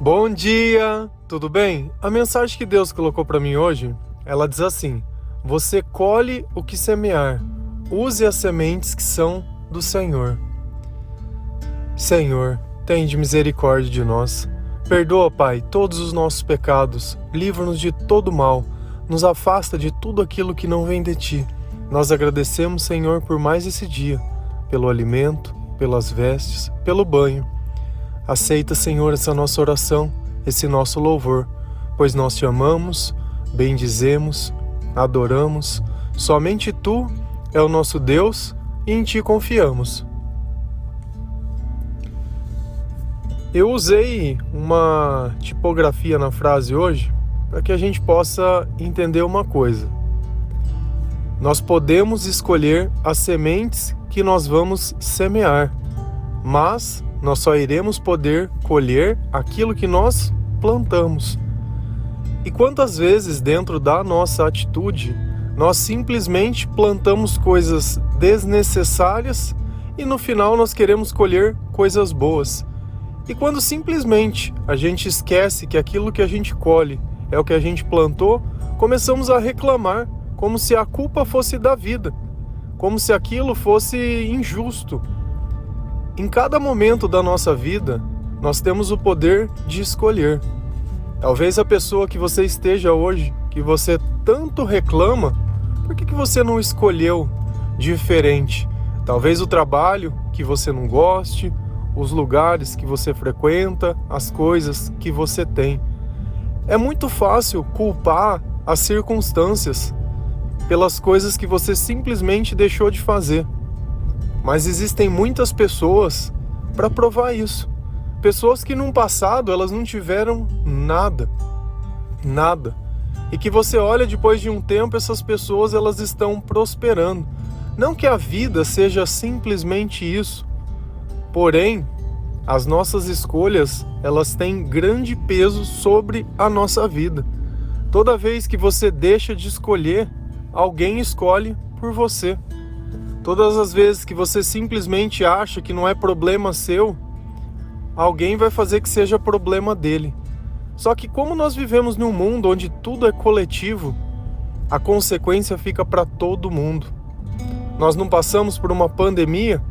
Bom dia, tudo bem? A mensagem que Deus colocou para mim hoje, ela diz assim: Você colhe o que semear. Use as sementes que são do Senhor. Senhor, tende misericórdia de nós. Perdoa, Pai, todos os nossos pecados. Livra-nos de todo mal. Nos afasta de tudo aquilo que não vem de ti. Nós agradecemos, Senhor, por mais esse dia, pelo alimento, pelas vestes, pelo banho. Aceita, Senhor, essa nossa oração, esse nosso louvor, pois nós te amamos, bendizemos, adoramos. Somente tu é o nosso Deus e em ti confiamos. Eu usei uma tipografia na frase hoje para que a gente possa entender uma coisa. Nós podemos escolher as sementes que nós vamos semear, mas nós só iremos poder colher aquilo que nós plantamos. E quantas vezes, dentro da nossa atitude, nós simplesmente plantamos coisas desnecessárias e no final nós queremos colher coisas boas. E quando simplesmente a gente esquece que aquilo que a gente colhe é o que a gente plantou, começamos a reclamar como se a culpa fosse da vida, como se aquilo fosse injusto, em cada momento da nossa vida, nós temos o poder de escolher. Talvez a pessoa que você esteja hoje, que você tanto reclama, por que, que você não escolheu diferente? Talvez o trabalho que você não goste, os lugares que você frequenta, as coisas que você tem. É muito fácil culpar as circunstâncias pelas coisas que você simplesmente deixou de fazer. Mas existem muitas pessoas para provar isso. Pessoas que no passado elas não tiveram nada. Nada. E que você olha depois de um tempo essas pessoas elas estão prosperando. Não que a vida seja simplesmente isso. Porém, as nossas escolhas, elas têm grande peso sobre a nossa vida. Toda vez que você deixa de escolher, alguém escolhe por você. Todas as vezes que você simplesmente acha que não é problema seu, alguém vai fazer que seja problema dele. Só que como nós vivemos num mundo onde tudo é coletivo, a consequência fica para todo mundo. Nós não passamos por uma pandemia,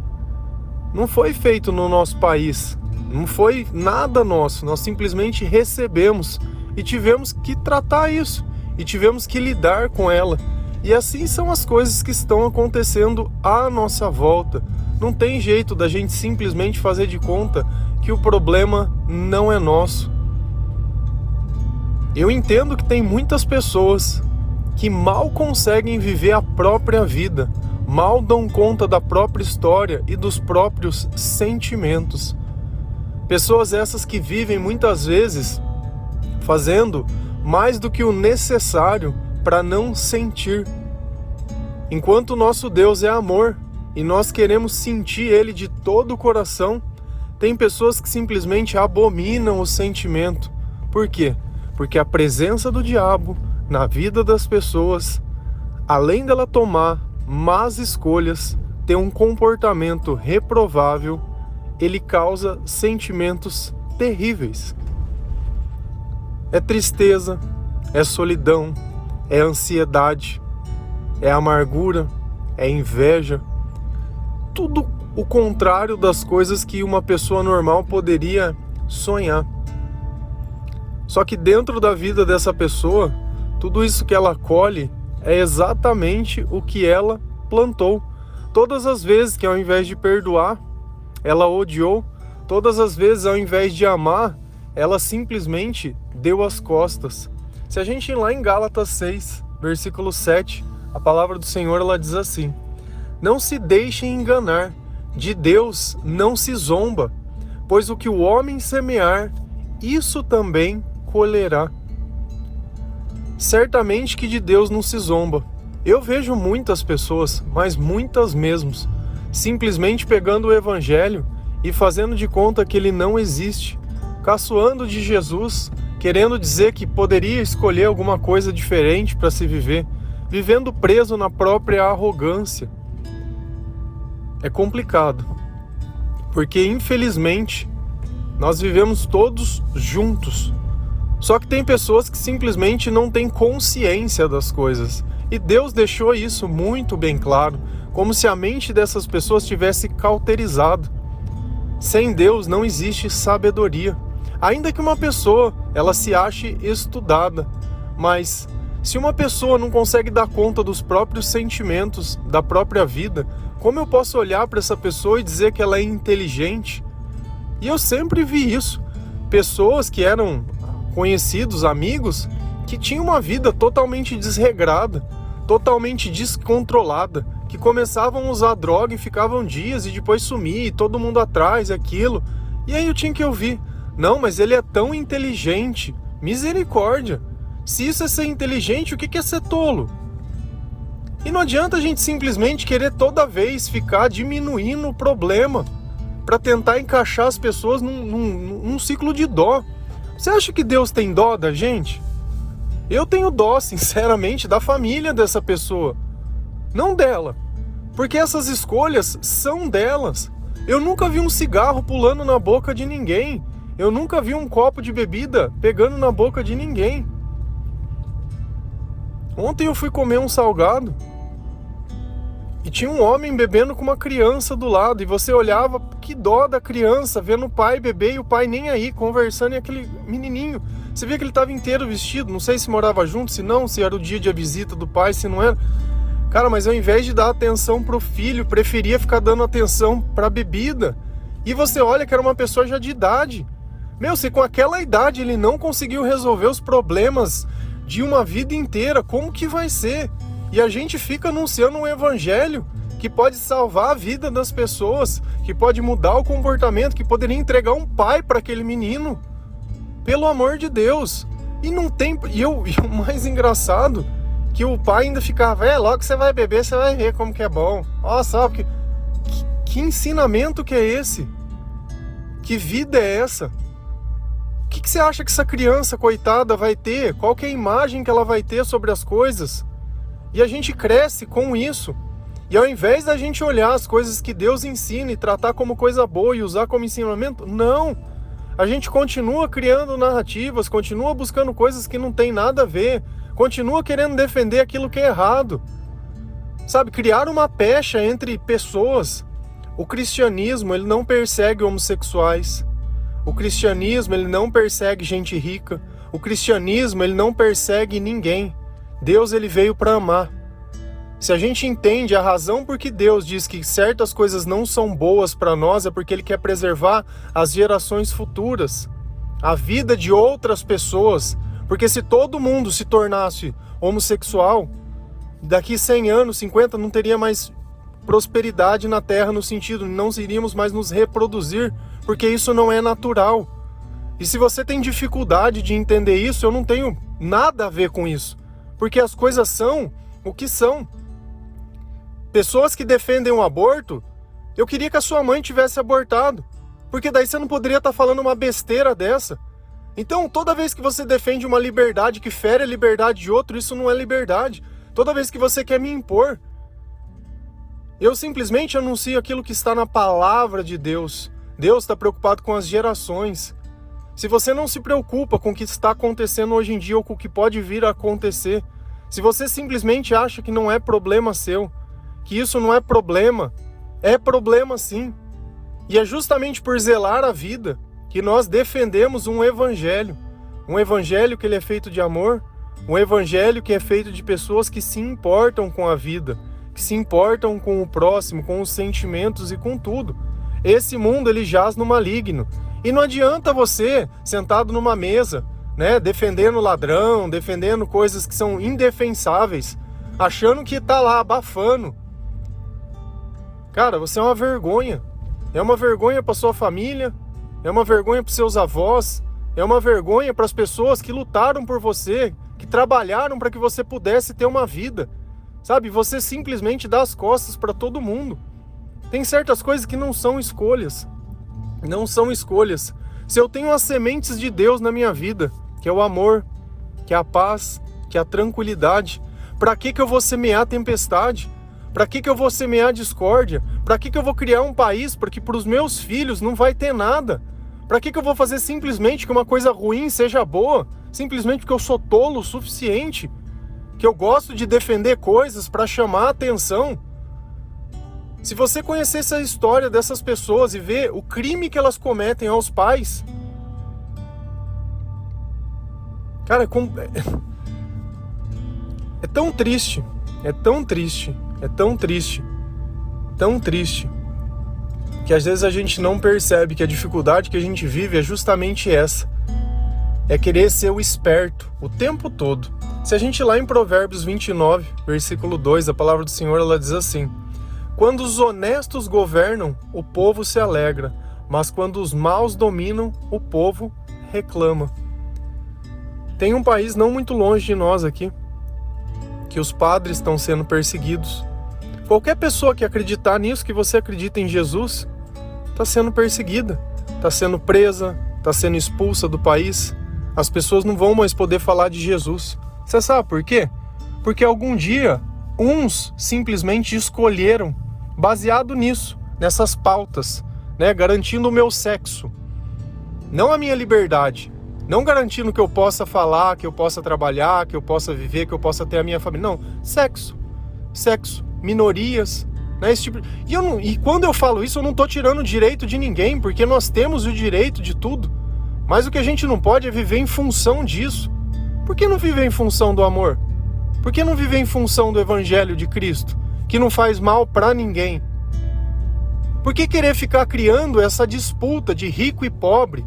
não foi feito no nosso país, não foi nada nosso, nós simplesmente recebemos e tivemos que tratar isso. E tivemos que lidar com ela e assim são as coisas que estão acontecendo à nossa volta. Não tem jeito da gente simplesmente fazer de conta que o problema não é nosso. Eu entendo que tem muitas pessoas que mal conseguem viver a própria vida, mal dão conta da própria história e dos próprios sentimentos. Pessoas essas que vivem muitas vezes fazendo mais do que o necessário para não sentir. Enquanto o nosso Deus é amor e nós queremos sentir Ele de todo o coração, tem pessoas que simplesmente abominam o sentimento. Por quê? Porque a presença do diabo na vida das pessoas, além dela tomar más escolhas, ter um comportamento reprovável, ele causa sentimentos terríveis. É tristeza, é solidão, é ansiedade, é amargura, é inveja, tudo o contrário das coisas que uma pessoa normal poderia sonhar. Só que dentro da vida dessa pessoa, tudo isso que ela colhe é exatamente o que ela plantou. Todas as vezes que ao invés de perdoar, ela odiou, todas as vezes ao invés de amar, ela simplesmente deu as costas. Se a gente ir lá em Gálatas 6, versículo 7, a palavra do Senhor ela diz assim: Não se deixem enganar, de Deus não se zomba, pois o que o homem semear, isso também colherá. Certamente que de Deus não se zomba. Eu vejo muitas pessoas, mas muitas mesmo, simplesmente pegando o evangelho e fazendo de conta que ele não existe, caçoando de Jesus, querendo dizer que poderia escolher alguma coisa diferente para se viver, vivendo preso na própria arrogância. É complicado, porque infelizmente Nós vivemos todos juntos. Só que tem pessoas que simplesmente não têm consciência das coisas. E Deus deixou isso muito bem claro, como se a mente dessas pessoas tivesse cauterizado. Sem Deus não existe sabedoria. Ainda que uma pessoa ela se ache estudada, mas se uma pessoa não consegue dar conta dos próprios sentimentos, da própria vida, como eu posso olhar para essa pessoa e dizer que ela é inteligente? E eu sempre vi isso. Pessoas que eram conhecidos, amigos, que tinham uma vida totalmente desregrada, totalmente descontrolada, que começavam a usar droga e ficavam dias e depois sumir, e todo mundo atrás, aquilo. E aí eu tinha que ouvir: não, mas ele é tão inteligente. Misericórdia. Se isso é ser inteligente, o que é ser tolo? E não adianta a gente simplesmente querer toda vez ficar diminuindo o problema para tentar encaixar as pessoas num, num, num ciclo de dó. Você acha que Deus tem dó da gente? Eu tenho dó, sinceramente, da família dessa pessoa, não dela. Porque essas escolhas são delas. Eu nunca vi um cigarro pulando na boca de ninguém. Eu nunca vi um copo de bebida pegando na boca de ninguém. Ontem eu fui comer um salgado e tinha um homem bebendo com uma criança do lado, e você olhava, que dó da criança, vendo o pai beber e o pai nem aí, conversando, e aquele menininho. Você via que ele estava inteiro vestido, não sei se morava junto, se não, se era o dia de visita do pai, se não era. Cara, mas ao invés de dar atenção pro filho, preferia ficar dando atenção pra bebida. E você olha que era uma pessoa já de idade. Meu, se com aquela idade ele não conseguiu resolver os problemas de uma vida inteira, como que vai ser? E a gente fica anunciando um evangelho que pode salvar a vida das pessoas, que pode mudar o comportamento, que poderia entregar um pai para aquele menino. Pelo amor de Deus. E não tem. E, eu, e o mais engraçado, que o pai ainda ficava, é, logo que você vai beber, você vai ver como que é bom. Ó, só que, que, que ensinamento que é esse? Que vida é essa? O que, que você acha que essa criança coitada vai ter? Qual que é a imagem que ela vai ter sobre as coisas? E a gente cresce com isso. E ao invés da gente olhar as coisas que Deus ensina e tratar como coisa boa e usar como ensinamento, não. A gente continua criando narrativas, continua buscando coisas que não tem nada a ver, continua querendo defender aquilo que é errado. Sabe, criar uma pecha entre pessoas. O cristianismo, ele não persegue homossexuais. O cristianismo, ele não persegue gente rica. O cristianismo, ele não persegue ninguém. Deus ele veio para amar. Se a gente entende a razão por que Deus diz que certas coisas não são boas para nós, é porque Ele quer preservar as gerações futuras, a vida de outras pessoas. Porque se todo mundo se tornasse homossexual, daqui 100 anos, 50, não teria mais prosperidade na Terra, no sentido não iríamos mais nos reproduzir, porque isso não é natural. E se você tem dificuldade de entender isso, eu não tenho nada a ver com isso porque as coisas são o que são. Pessoas que defendem o aborto, eu queria que a sua mãe tivesse abortado, porque daí você não poderia estar falando uma besteira dessa. Então, toda vez que você defende uma liberdade que fere a liberdade de outro, isso não é liberdade. Toda vez que você quer me impor, eu simplesmente anuncio aquilo que está na palavra de Deus. Deus está preocupado com as gerações. Se você não se preocupa com o que está acontecendo hoje em dia ou com o que pode vir a acontecer, se você simplesmente acha que não é problema seu, que isso não é problema, é problema sim. E é justamente por zelar a vida que nós defendemos um evangelho, um evangelho que ele é feito de amor, um evangelho que é feito de pessoas que se importam com a vida, que se importam com o próximo, com os sentimentos e com tudo. Esse mundo ele jaz no maligno e não adianta você, sentado numa mesa, né, defendendo ladrão, defendendo coisas que são indefensáveis, achando que tá lá abafando. Cara, você é uma vergonha. É uma vergonha para sua família, é uma vergonha para seus avós, é uma vergonha para as pessoas que lutaram por você, que trabalharam para que você pudesse ter uma vida. Sabe, você simplesmente dá as costas para todo mundo. Tem certas coisas que não são escolhas não são escolhas. Se eu tenho as sementes de Deus na minha vida, que é o amor, que é a paz, que é a tranquilidade, para que, que eu vou semear tempestade? Para que, que eu vou semear discórdia? Para que, que eu vou criar um país porque para os meus filhos não vai ter nada? Para que, que eu vou fazer simplesmente que uma coisa ruim seja boa? Simplesmente porque eu sou tolo o suficiente? Que eu gosto de defender coisas para chamar a atenção? Se você conhecesse a história dessas pessoas e ver o crime que elas cometem aos pais, cara, é, é tão triste, é tão triste, é tão triste, tão triste, que às vezes a gente não percebe que a dificuldade que a gente vive é justamente essa. É querer ser o esperto o tempo todo. Se a gente lá em Provérbios 29, versículo 2, a palavra do Senhor ela diz assim: quando os honestos governam, o povo se alegra, mas quando os maus dominam, o povo reclama. Tem um país não muito longe de nós aqui, que os padres estão sendo perseguidos. Qualquer pessoa que acreditar nisso, que você acredita em Jesus, está sendo perseguida, está sendo presa, está sendo expulsa do país. As pessoas não vão mais poder falar de Jesus. Você sabe por quê? Porque algum dia uns simplesmente escolheram baseado nisso, nessas pautas, né, garantindo o meu sexo, não a minha liberdade, não garantindo que eu possa falar, que eu possa trabalhar, que eu possa viver, que eu possa ter a minha família, não, sexo, sexo, minorias, né, esse tipo. E, eu não, e quando eu falo isso, eu não estou tirando o direito de ninguém, porque nós temos o direito de tudo. Mas o que a gente não pode é viver em função disso. Por que não viver em função do amor? Por que não viver em função do Evangelho de Cristo? Que não faz mal para ninguém. Por que querer ficar criando essa disputa de rico e pobre?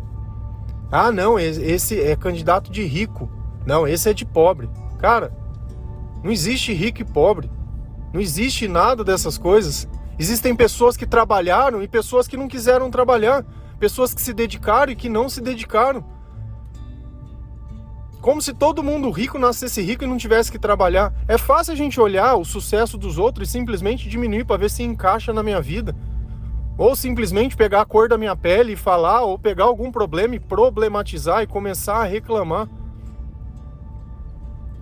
Ah, não, esse é candidato de rico. Não, esse é de pobre. Cara, não existe rico e pobre. Não existe nada dessas coisas. Existem pessoas que trabalharam e pessoas que não quiseram trabalhar. Pessoas que se dedicaram e que não se dedicaram. Como se todo mundo rico nascesse rico e não tivesse que trabalhar. É fácil a gente olhar o sucesso dos outros e simplesmente diminuir para ver se encaixa na minha vida. Ou simplesmente pegar a cor da minha pele e falar, ou pegar algum problema e problematizar e começar a reclamar.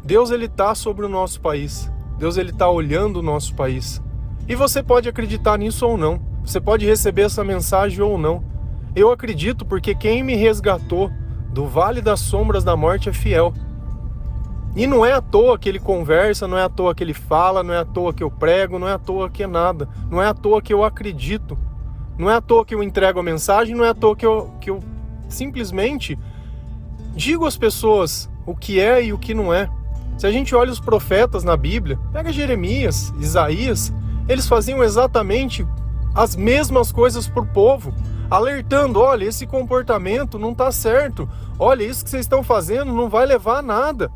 Deus ele tá sobre o nosso país. Deus ele tá olhando o nosso país. E você pode acreditar nisso ou não. Você pode receber essa mensagem ou não. Eu acredito porque quem me resgatou do vale das sombras da morte é fiel. E não é à toa que ele conversa, não é à toa que ele fala, não é à toa que eu prego, não é à toa que é nada, não é à toa que eu acredito, não é à toa que eu entrego a mensagem, não é à toa que eu, que eu simplesmente digo às pessoas o que é e o que não é. Se a gente olha os profetas na Bíblia, pega Jeremias, Isaías, eles faziam exatamente as mesmas coisas para o povo alertando: olha, esse comportamento não está certo, olha, isso que vocês estão fazendo não vai levar a nada.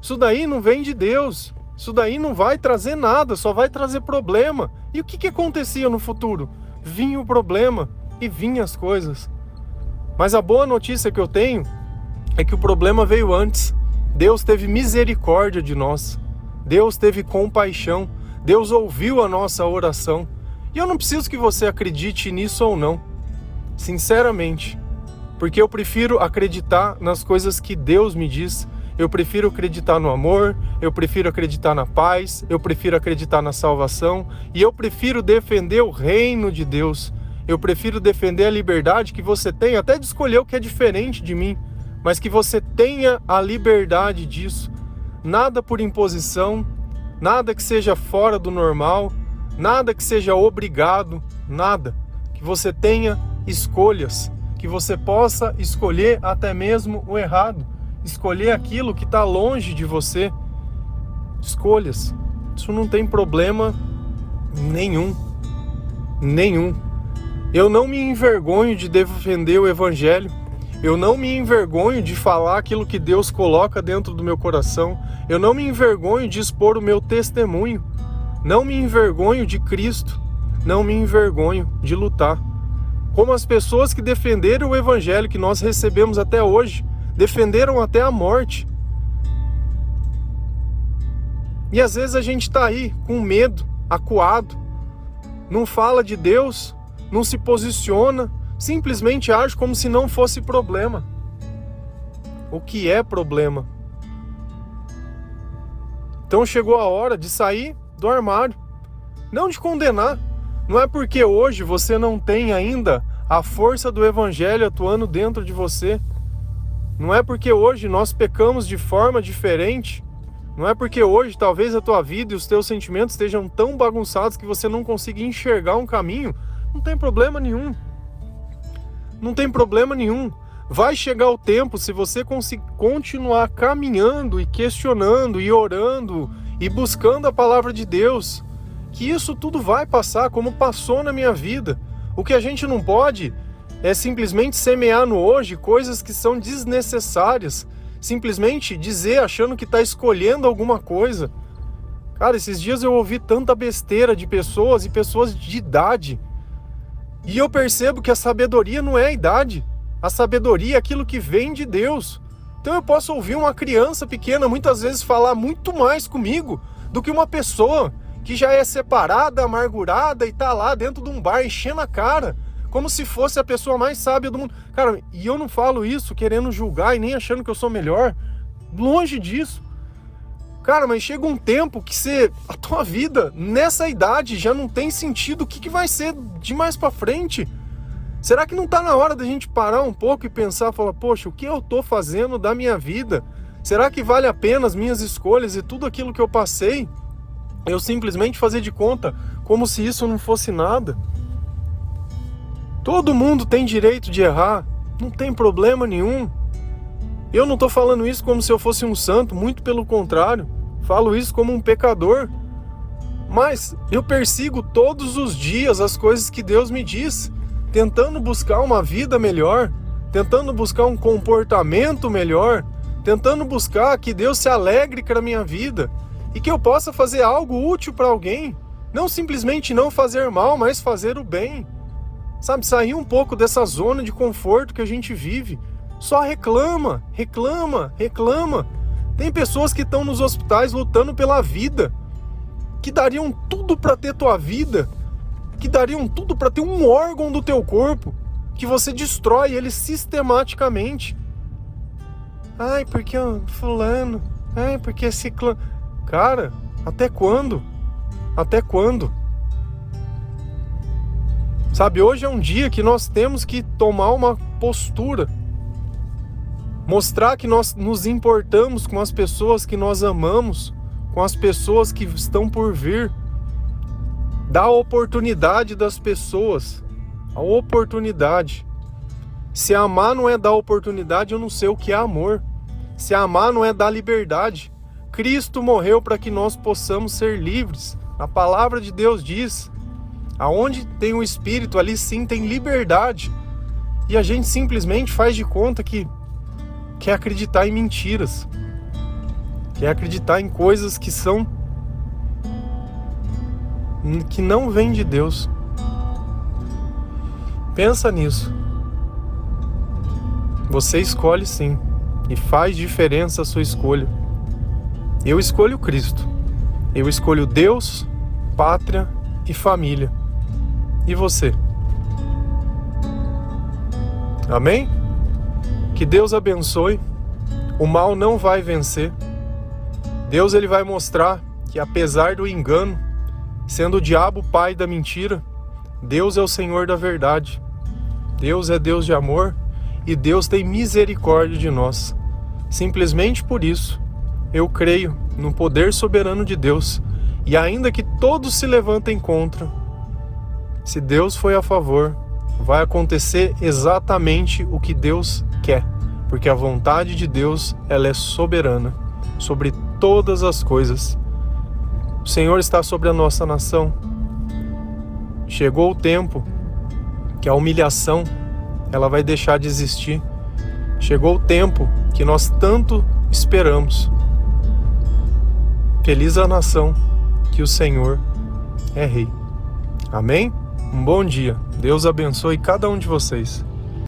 Isso daí não vem de Deus, isso daí não vai trazer nada, só vai trazer problema. E o que, que acontecia no futuro? Vinha o problema e vinha as coisas. Mas a boa notícia que eu tenho é que o problema veio antes. Deus teve misericórdia de nós. Deus teve compaixão. Deus ouviu a nossa oração. E eu não preciso que você acredite nisso ou não sinceramente, porque eu prefiro acreditar nas coisas que Deus me diz. Eu prefiro acreditar no amor, eu prefiro acreditar na paz, eu prefiro acreditar na salvação e eu prefiro defender o reino de Deus. Eu prefiro defender a liberdade que você tem, até de escolher o que é diferente de mim, mas que você tenha a liberdade disso. Nada por imposição, nada que seja fora do normal, nada que seja obrigado, nada. Que você tenha escolhas, que você possa escolher até mesmo o errado, escolher aquilo que está longe de você. Escolhas. Isso não tem problema nenhum. Nenhum. Eu não me envergonho de defender o Evangelho. Eu não me envergonho de falar aquilo que Deus coloca dentro do meu coração. Eu não me envergonho de expor o meu testemunho. Não me envergonho de Cristo. Não me envergonho de lutar como as pessoas que defenderam o evangelho que nós recebemos até hoje, defenderam até a morte. E às vezes a gente está aí com medo, acuado, não fala de Deus, não se posiciona, simplesmente age como se não fosse problema. O que é problema? Então chegou a hora de sair do armário, não de condenar, não é porque hoje você não tem ainda a força do Evangelho atuando dentro de você. Não é porque hoje nós pecamos de forma diferente, não é porque hoje talvez a tua vida e os teus sentimentos estejam tão bagunçados que você não consiga enxergar um caminho. Não tem problema nenhum. Não tem problema nenhum. Vai chegar o tempo, se você continuar caminhando e questionando e orando e buscando a palavra de Deus, que isso tudo vai passar, como passou na minha vida. O que a gente não pode é simplesmente semear no hoje coisas que são desnecessárias, simplesmente dizer achando que está escolhendo alguma coisa. Cara, esses dias eu ouvi tanta besteira de pessoas e pessoas de idade. E eu percebo que a sabedoria não é a idade. A sabedoria é aquilo que vem de Deus. Então eu posso ouvir uma criança pequena muitas vezes falar muito mais comigo do que uma pessoa que já é separada, amargurada e tá lá dentro de um bar enchendo a cara, como se fosse a pessoa mais sábia do mundo. Cara, e eu não falo isso querendo julgar e nem achando que eu sou melhor. Longe disso. Cara, mas chega um tempo que você, a tua vida nessa idade já não tem sentido. O que, que vai ser de mais para frente? Será que não está na hora da gente parar um pouco e pensar, falar, poxa, o que eu estou fazendo da minha vida? Será que vale a pena as minhas escolhas e tudo aquilo que eu passei? Eu simplesmente fazer de conta como se isso não fosse nada? Todo mundo tem direito de errar, não tem problema nenhum. Eu não estou falando isso como se eu fosse um santo, muito pelo contrário, falo isso como um pecador. Mas eu persigo todos os dias as coisas que Deus me diz tentando buscar uma vida melhor, tentando buscar um comportamento melhor, tentando buscar que Deus se alegre com a minha vida e que eu possa fazer algo útil para alguém, não simplesmente não fazer mal, mas fazer o bem. Sabe, sair um pouco dessa zona de conforto que a gente vive. Só reclama, reclama, reclama. Tem pessoas que estão nos hospitais lutando pela vida, que dariam tudo para ter tua vida, que dariam tudo para ter um órgão do teu corpo que você destrói ele sistematicamente. Ai, porque fulano, ai, porque ciclano. Cara, até quando? Até quando? Sabe, hoje é um dia que nós temos que tomar uma postura. Mostrar que nós nos importamos com as pessoas que nós amamos, com as pessoas que estão por vir Dá a oportunidade das pessoas. A oportunidade. Se amar não é dar oportunidade, eu não sei o que é amor. Se amar não é dar liberdade. Cristo morreu para que nós possamos ser livres. A palavra de Deus diz: aonde tem o Espírito, ali sim tem liberdade. E a gente simplesmente faz de conta que quer acreditar em mentiras, quer acreditar em coisas que são que não vem de Deus. Pensa nisso. Você escolhe sim, e faz diferença a sua escolha. Eu escolho Cristo. Eu escolho Deus, pátria e família. E você? Amém? Que Deus abençoe. O mal não vai vencer. Deus ele vai mostrar que apesar do engano, Sendo o diabo o pai da mentira, Deus é o Senhor da verdade. Deus é Deus de amor e Deus tem misericórdia de nós. Simplesmente por isso, eu creio no poder soberano de Deus e ainda que todos se levantem contra, se Deus foi a favor, vai acontecer exatamente o que Deus quer, porque a vontade de Deus, ela é soberana sobre todas as coisas o Senhor está sobre a nossa nação. Chegou o tempo que a humilhação ela vai deixar de existir. Chegou o tempo que nós tanto esperamos. Feliz a nação que o Senhor é rei. Amém? Um bom dia. Deus abençoe cada um de vocês.